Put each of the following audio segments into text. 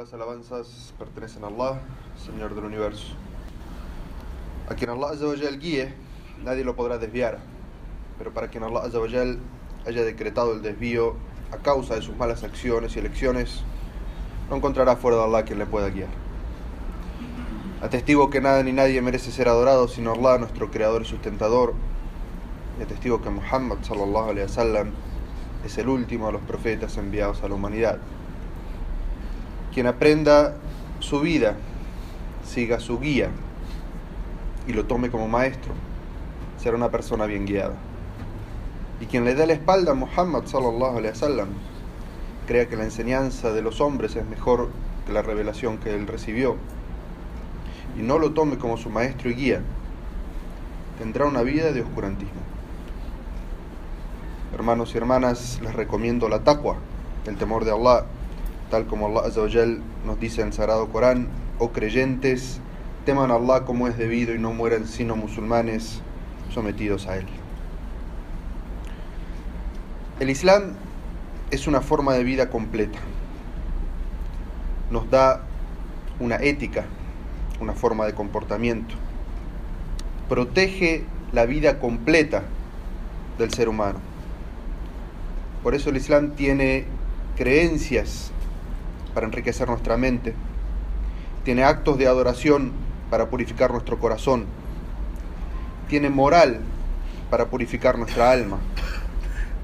las alabanzas pertenecen a Allah, Señor del universo. A quien Allah Azzawajal guíe, nadie lo podrá desviar. Pero para quien Allah haya decretado el desvío a causa de sus malas acciones y elecciones, no encontrará fuera de Allah quien le pueda guiar. Atestigo que nada ni nadie merece ser adorado sino Allah, nuestro creador y sustentador. Y atestigo que Muhammad sallallahu wasallam es el último de los profetas enviados a la humanidad. Quien aprenda su vida, siga su guía y lo tome como maestro, será una persona bien guiada. Y quien le dé la espalda a Muhammad sallallahu crea que la enseñanza de los hombres es mejor que la revelación que él recibió y no lo tome como su maestro y guía, tendrá una vida de oscurantismo. Hermanos y hermanas, les recomiendo la taqwa, el temor de Allah, tal como Allah nos dice en el Sagrado Corán, oh creyentes, teman a Allah como es debido y no mueran sino musulmanes sometidos a Él. El Islam es una forma de vida completa. Nos da una ética, una forma de comportamiento. Protege la vida completa del ser humano. Por eso el Islam tiene creencias para enriquecer nuestra mente, tiene actos de adoración para purificar nuestro corazón, tiene moral para purificar nuestra alma,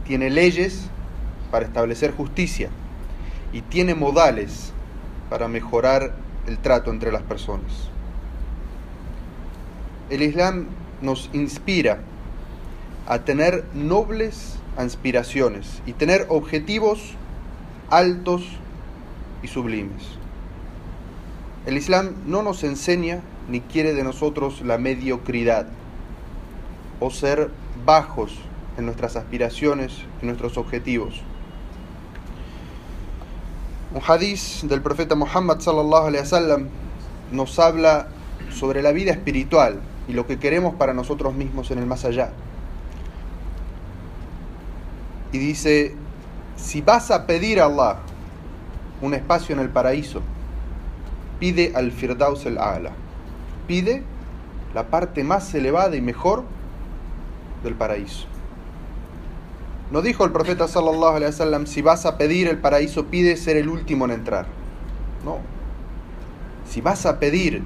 tiene leyes para establecer justicia. Y tiene modales para mejorar el trato entre las personas. El Islam nos inspira a tener nobles aspiraciones y tener objetivos altos sublimes. El Islam no nos enseña ni quiere de nosotros la mediocridad o ser bajos en nuestras aspiraciones y nuestros objetivos. Un hadiz del profeta Muhammad sallallahu alaihi wasallam nos habla sobre la vida espiritual y lo que queremos para nosotros mismos en el más allá. Y dice, si vas a pedir a Allah un espacio en el paraíso, pide al Firdaus el A'la. Pide la parte más elevada y mejor del paraíso. No dijo el profeta sallallahu alaihi wasallam, si vas a pedir el paraíso, pide ser el último en entrar. No. Si vas a pedir,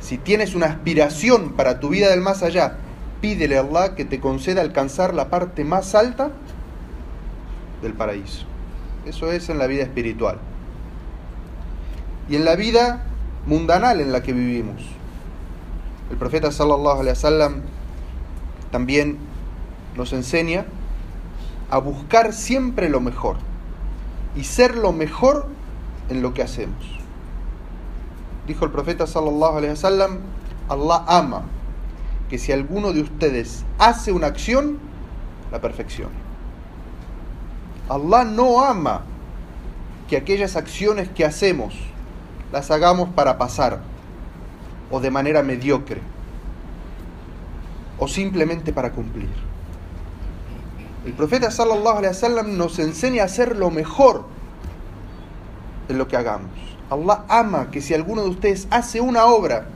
si tienes una aspiración para tu vida del más allá, pídele a Allah que te conceda alcanzar la parte más alta del paraíso. Eso es en la vida espiritual. Y en la vida mundanal en la que vivimos. El profeta sallallahu alaihi wasallam también nos enseña a buscar siempre lo mejor y ser lo mejor en lo que hacemos. Dijo el profeta sallallahu alaihi wasallam, Allah ama que si alguno de ustedes hace una acción, la perfeccione. Allah no ama que aquellas acciones que hacemos las hagamos para pasar o de manera mediocre o simplemente para cumplir. El profeta sallallahu nos enseña a hacer lo mejor en lo que hagamos. Allah ama que si alguno de ustedes hace una obra,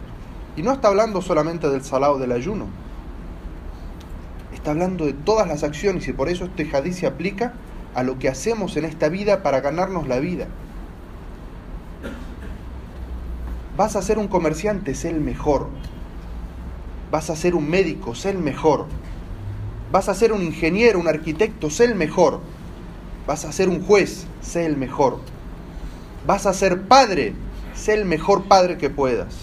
y no está hablando solamente del salado del ayuno, está hablando de todas las acciones y por eso este hadith se aplica a lo que hacemos en esta vida para ganarnos la vida. Vas a ser un comerciante, sé el mejor. Vas a ser un médico, sé el mejor. Vas a ser un ingeniero, un arquitecto, sé el mejor. Vas a ser un juez, sé el mejor. Vas a ser padre, sé el mejor padre que puedas.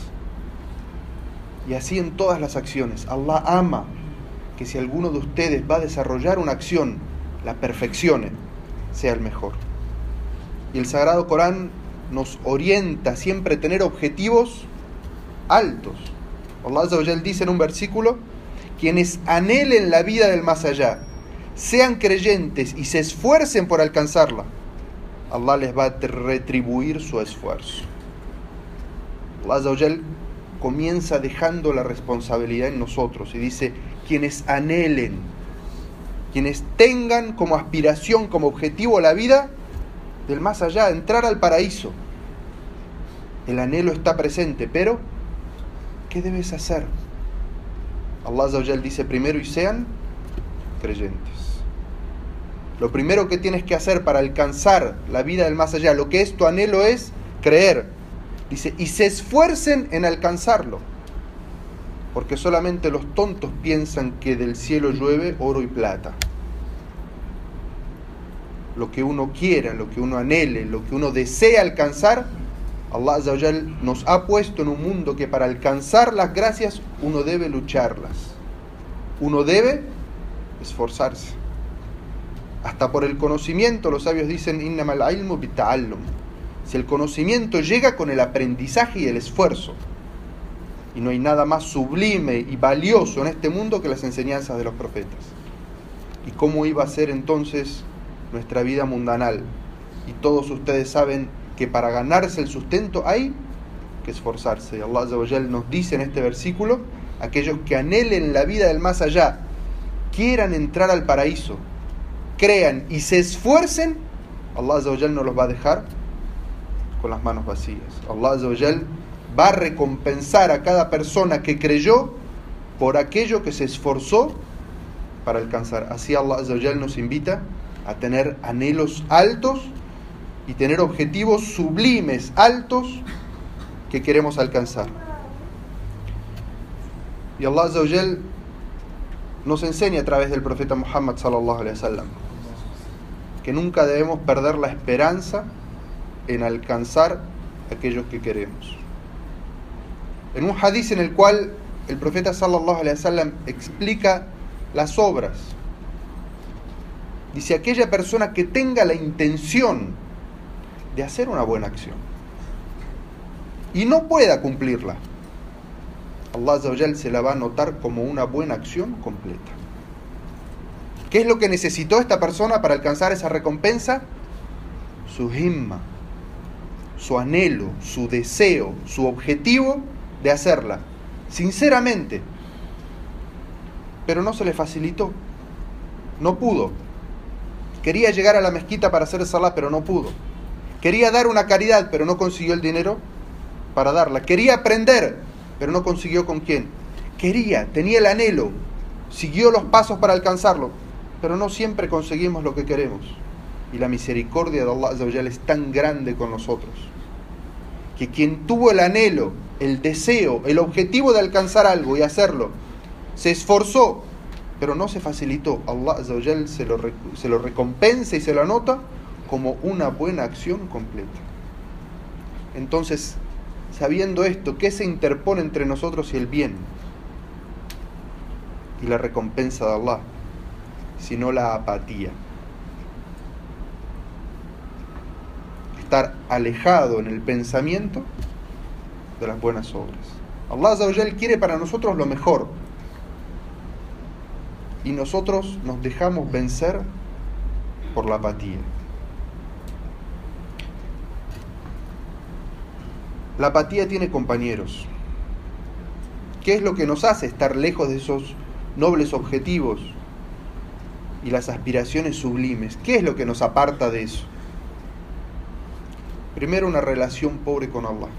Y así en todas las acciones. Allah ama que si alguno de ustedes va a desarrollar una acción, la perfeccione, sea el mejor. Y el Sagrado Corán nos orienta siempre a tener objetivos altos. Allah dice en un versículo, quienes anhelen la vida del más allá, sean creyentes y se esfuercen por alcanzarla, Allah les va a retribuir su esfuerzo. Allah comienza dejando la responsabilidad en nosotros y dice, quienes anhelen, quienes tengan como aspiración, como objetivo la vida del más allá, entrar al paraíso. el anhelo está presente, pero ¿qué debes hacer? Allah dice primero y sean creyentes. Lo primero que tienes que hacer para alcanzar la vida del más allá, lo que es tu anhelo es creer. Dice, y se esfuercen en alcanzarlo. Porque solamente los tontos piensan que del cielo llueve oro y plata. Lo que uno quiera, lo que uno anhele, lo que uno desea alcanzar, Allah Azawajal nos ha puesto en un mundo que para alcanzar las gracias uno debe lucharlas. Uno debe esforzarse. Hasta por el conocimiento, los sabios dicen, innamal ilmu Si el conocimiento llega con el aprendizaje y el esfuerzo. Y no hay nada más sublime y valioso en este mundo que las enseñanzas de los profetas. ¿Y cómo iba a ser entonces nuestra vida mundanal? Y todos ustedes saben que para ganarse el sustento hay que esforzarse. Y Allah nos dice en este versículo, aquellos que anhelen la vida del más allá, quieran entrar al paraíso, crean y se esfuercen, Allah no los va a dejar con las manos vacías. Allah va a recompensar a cada persona que creyó por aquello que se esforzó para alcanzar. Así Allah nos invita a tener anhelos altos y tener objetivos sublimes, altos, que queremos alcanzar. Y Allah Azawajal nos enseña a través del profeta Muhammad sallallahu que nunca debemos perder la esperanza en alcanzar aquellos que queremos. En un hadith en el cual el profeta sallallahu alaihi wasallam explica las obras. Dice aquella persona que tenga la intención de hacer una buena acción y no pueda cumplirla, Allah se la va a notar como una buena acción completa. ¿Qué es lo que necesitó esta persona para alcanzar esa recompensa? Su himma, su anhelo, su deseo, su objetivo de hacerla, sinceramente. Pero no se le facilitó, no pudo. Quería llegar a la mezquita para hacer salah, pero no pudo. Quería dar una caridad, pero no consiguió el dinero para darla. Quería aprender, pero no consiguió con quién. Quería, tenía el anhelo, siguió los pasos para alcanzarlo, pero no siempre conseguimos lo que queremos. Y la misericordia de Allah es tan grande con nosotros, que quien tuvo el anhelo, el deseo, el objetivo de alcanzar algo y hacerlo, se esforzó, pero no se facilitó. Allah se lo, se lo recompensa y se lo anota como una buena acción completa. Entonces, sabiendo esto, ¿qué se interpone entre nosotros y el bien? Y la recompensa de Allah, sino la apatía. Estar alejado en el pensamiento de las buenas obras. Allah quiere para nosotros lo mejor. Y nosotros nos dejamos vencer por la apatía. La apatía tiene compañeros. ¿Qué es lo que nos hace estar lejos de esos nobles objetivos y las aspiraciones sublimes? ¿Qué es lo que nos aparta de eso? Primero, una relación pobre con Allah.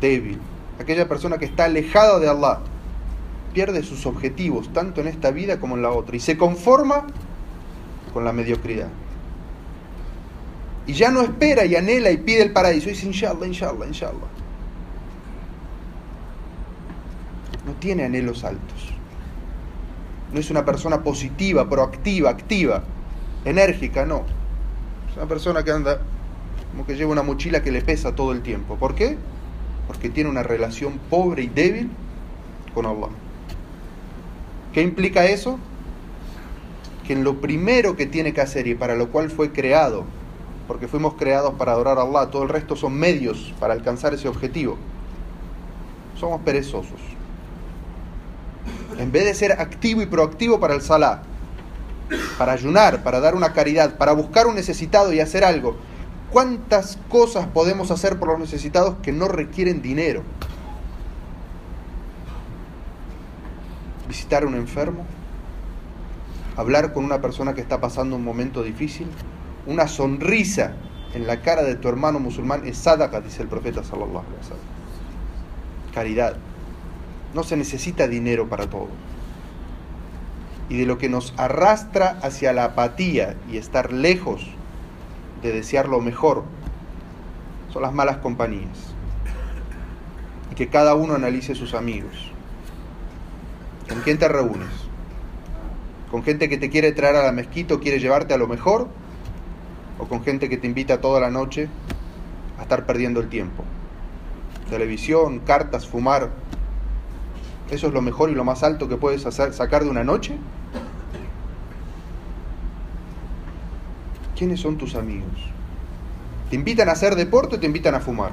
Débil. Aquella persona que está alejada de Allah pierde sus objetivos, tanto en esta vida como en la otra, y se conforma con la mediocridad y ya no espera y anhela y pide el paraíso. Y dice, inshallah, inshallah, inshallah. No tiene anhelos altos. No es una persona positiva, proactiva, activa, enérgica, no. Es una persona que anda como que lleva una mochila que le pesa todo el tiempo. ¿Por qué? Porque tiene una relación pobre y débil con Allah. ¿Qué implica eso? Que en lo primero que tiene que hacer y para lo cual fue creado porque fuimos creados para adorar a Allah, todo el resto son medios para alcanzar ese objetivo. Somos perezosos. En vez de ser activo y proactivo para el salah, para ayunar, para dar una caridad, para buscar un necesitado y hacer algo, ¿cuántas cosas podemos hacer por los necesitados que no requieren dinero? Visitar a un enfermo, hablar con una persona que está pasando un momento difícil, una sonrisa en la cara de tu hermano musulmán es sadaqa, dice el profeta sallallahu alaihi wasallam. Caridad. No se necesita dinero para todo. Y de lo que nos arrastra hacia la apatía y estar lejos de desear lo mejor son las malas compañías. Y que cada uno analice sus amigos. ¿Con quién te reúnes? ¿Con gente que te quiere traer a la mezquita o quiere llevarte a lo mejor? ¿O con gente que te invita toda la noche a estar perdiendo el tiempo? Televisión, cartas, fumar. ¿Eso es lo mejor y lo más alto que puedes hacer, sacar de una noche? ¿Quiénes son tus amigos? ¿Te invitan a hacer deporte o te invitan a fumar?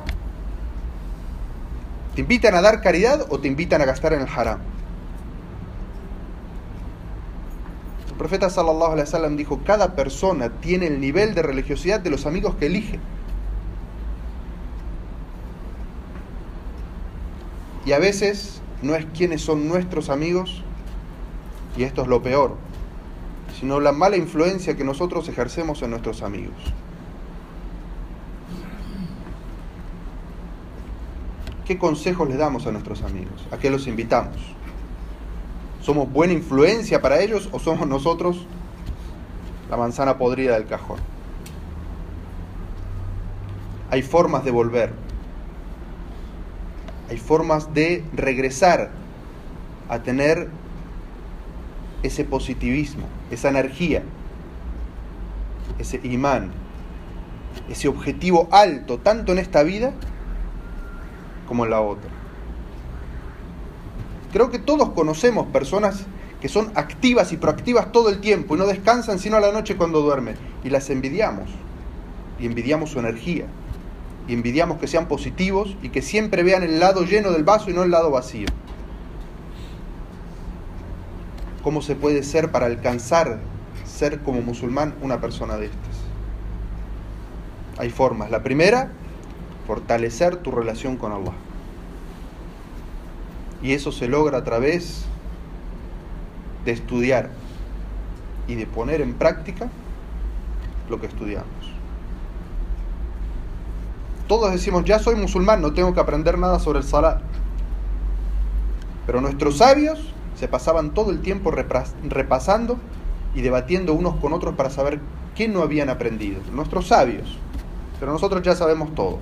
¿Te invitan a dar caridad o te invitan a gastar en el haram? El profeta sallallahu alaihi wasallam dijo, cada persona tiene el nivel de religiosidad de los amigos que elige. Y a veces no es quiénes son nuestros amigos, y esto es lo peor, sino la mala influencia que nosotros ejercemos en nuestros amigos. ¿Qué consejos le damos a nuestros amigos? ¿A qué los invitamos? ¿Somos buena influencia para ellos o somos nosotros la manzana podrida del cajón? Hay formas de volver. Hay formas de regresar a tener ese positivismo, esa energía, ese imán, ese objetivo alto, tanto en esta vida como en la otra. Creo que todos conocemos personas que son activas y proactivas todo el tiempo y no descansan sino a la noche cuando duermen. Y las envidiamos. Y envidiamos su energía. Y envidiamos que sean positivos y que siempre vean el lado lleno del vaso y no el lado vacío. ¿Cómo se puede ser para alcanzar ser como musulmán una persona de estas? Hay formas. La primera, fortalecer tu relación con Allah. Y eso se logra a través de estudiar y de poner en práctica lo que estudiamos. Todos decimos, ya soy musulmán, no tengo que aprender nada sobre el salat. Pero nuestros sabios se pasaban todo el tiempo repasando y debatiendo unos con otros para saber qué no habían aprendido. Nuestros sabios, pero nosotros ya sabemos todo.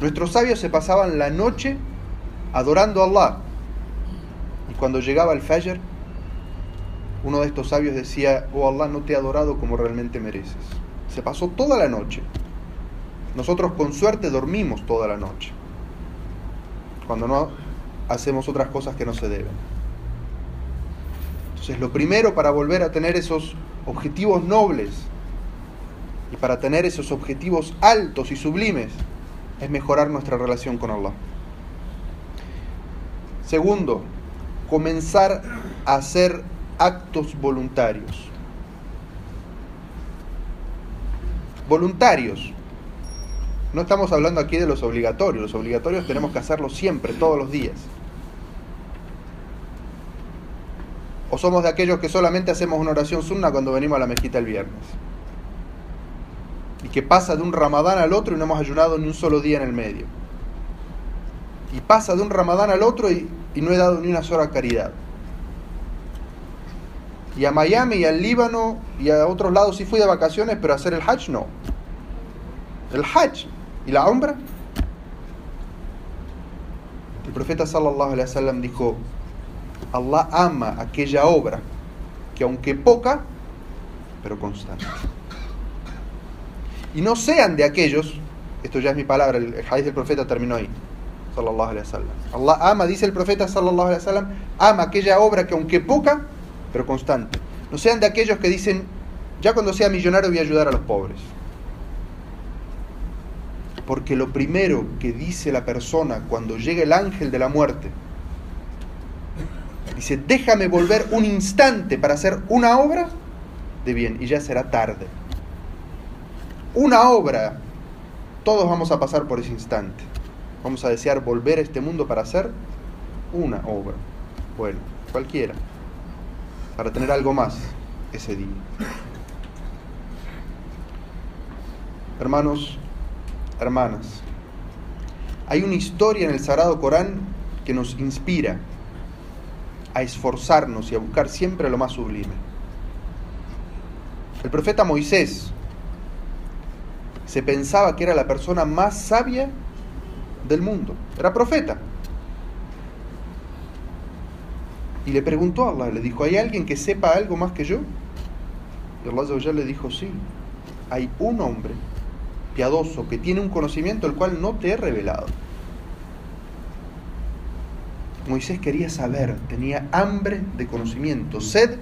Nuestros sabios se pasaban la noche adorando a Allah. Y cuando llegaba el Fajr, uno de estos sabios decía, oh Allah, no te he adorado como realmente mereces. Se pasó toda la noche. Nosotros con suerte dormimos toda la noche. Cuando no hacemos otras cosas que no se deben. Entonces lo primero para volver a tener esos objetivos nobles y para tener esos objetivos altos y sublimes es mejorar nuestra relación con Allah. Segundo, comenzar a hacer actos voluntarios. Voluntarios. No estamos hablando aquí de los obligatorios. Los obligatorios tenemos que hacerlos siempre, todos los días. O somos de aquellos que solamente hacemos una oración sunna cuando venimos a la mezquita el viernes y que pasa de un ramadán al otro y no hemos ayunado ni un solo día en el medio. Y pasa de un ramadán al otro y, no he dado ni una sola caridad. Y a Miami y al Líbano y a otros lados sí fui de vacaciones, pero hacer el Hajj no. El Hajj y la Umbra. El profeta sallallahu alaihi wasallam dijo, Allah ama aquella obra que aunque poca, pero constante y no sean de aquellos, esto ya es mi palabra, el hadith del profeta terminó ahí, sallallahu. Allah ama, dice el profeta sallallahu alaihi wasallam, ama aquella obra que aunque poca, pero constante. No sean de aquellos que dicen, ya cuando sea millonario voy a ayudar a los pobres. Porque lo primero que dice la persona cuando llega el ángel de la muerte, dice, déjame volver un instante para hacer una obra de bien y ya será tarde una obra, todos vamos a pasar por ese instante. Vamos a desear volver a este mundo para hacer una obra. Bueno, cualquiera. Para tener algo más ese día. Hermanos, hermanas, hay una historia en el Sagrado Corán que nos inspira a esforzarnos y a buscar siempre lo más sublime. El profeta Moisés se pensaba que era la persona más sabia del mundo. Era profeta. Y le preguntó a Allah, le dijo, ¿hay alguien que sepa algo más que yo? Y Allah le dijo, sí, hay un hombre piadoso que tiene un conocimiento el cual no te he revelado. Moisés quería saber, tenía hambre de conocimiento, sed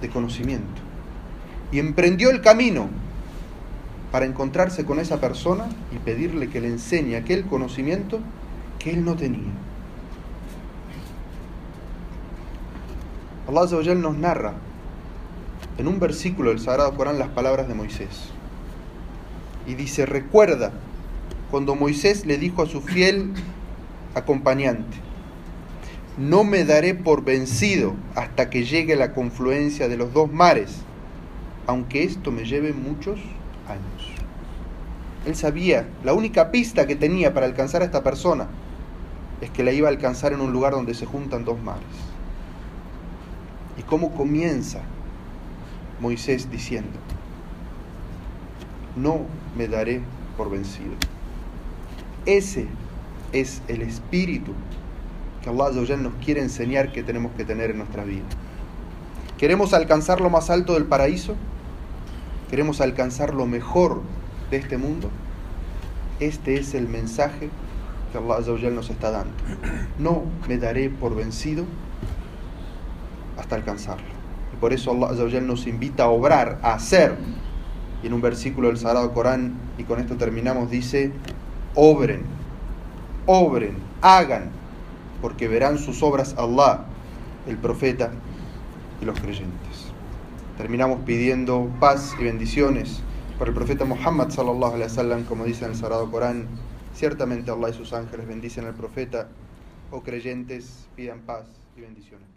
de conocimiento. Y emprendió el camino para encontrarse con esa persona y pedirle que le enseñe aquel conocimiento que él no tenía. Allah nos narra en un versículo del Sagrado Corán las palabras de Moisés. Y dice, recuerda cuando Moisés le dijo a su fiel acompañante, no me daré por vencido hasta que llegue la confluencia de los dos mares, aunque esto me lleve muchos Él sabía, la única pista que tenía para alcanzar a esta persona es que la iba a alcanzar en un lugar donde se juntan dos mares. ¿Y cómo comienza Moisés diciendo, no me daré por vencido? Ese es el espíritu que Allah nos quiere enseñar que tenemos que tener en nuestra vida. ¿Queremos alcanzar lo más alto del paraíso? ¿Queremos alcanzar lo mejor de este mundo? Este es el mensaje que Allah nos está dando. No me daré por vencido hasta alcanzarlo. Y por eso Allah nos invita a obrar, a hacer. Y en un versículo del Sagrado Corán, y con esto terminamos, dice, obren, obren, hagan, porque verán sus obras Allah, el profeta y los creyentes. Terminamos pidiendo paz y bendiciones por el profeta Muhammad sallallahu alaihi wasallam, como dice en el Sagrado Corán. Ciertamente Allah y sus ángeles bendicen al profeta, o creyentes pidan paz y bendiciones.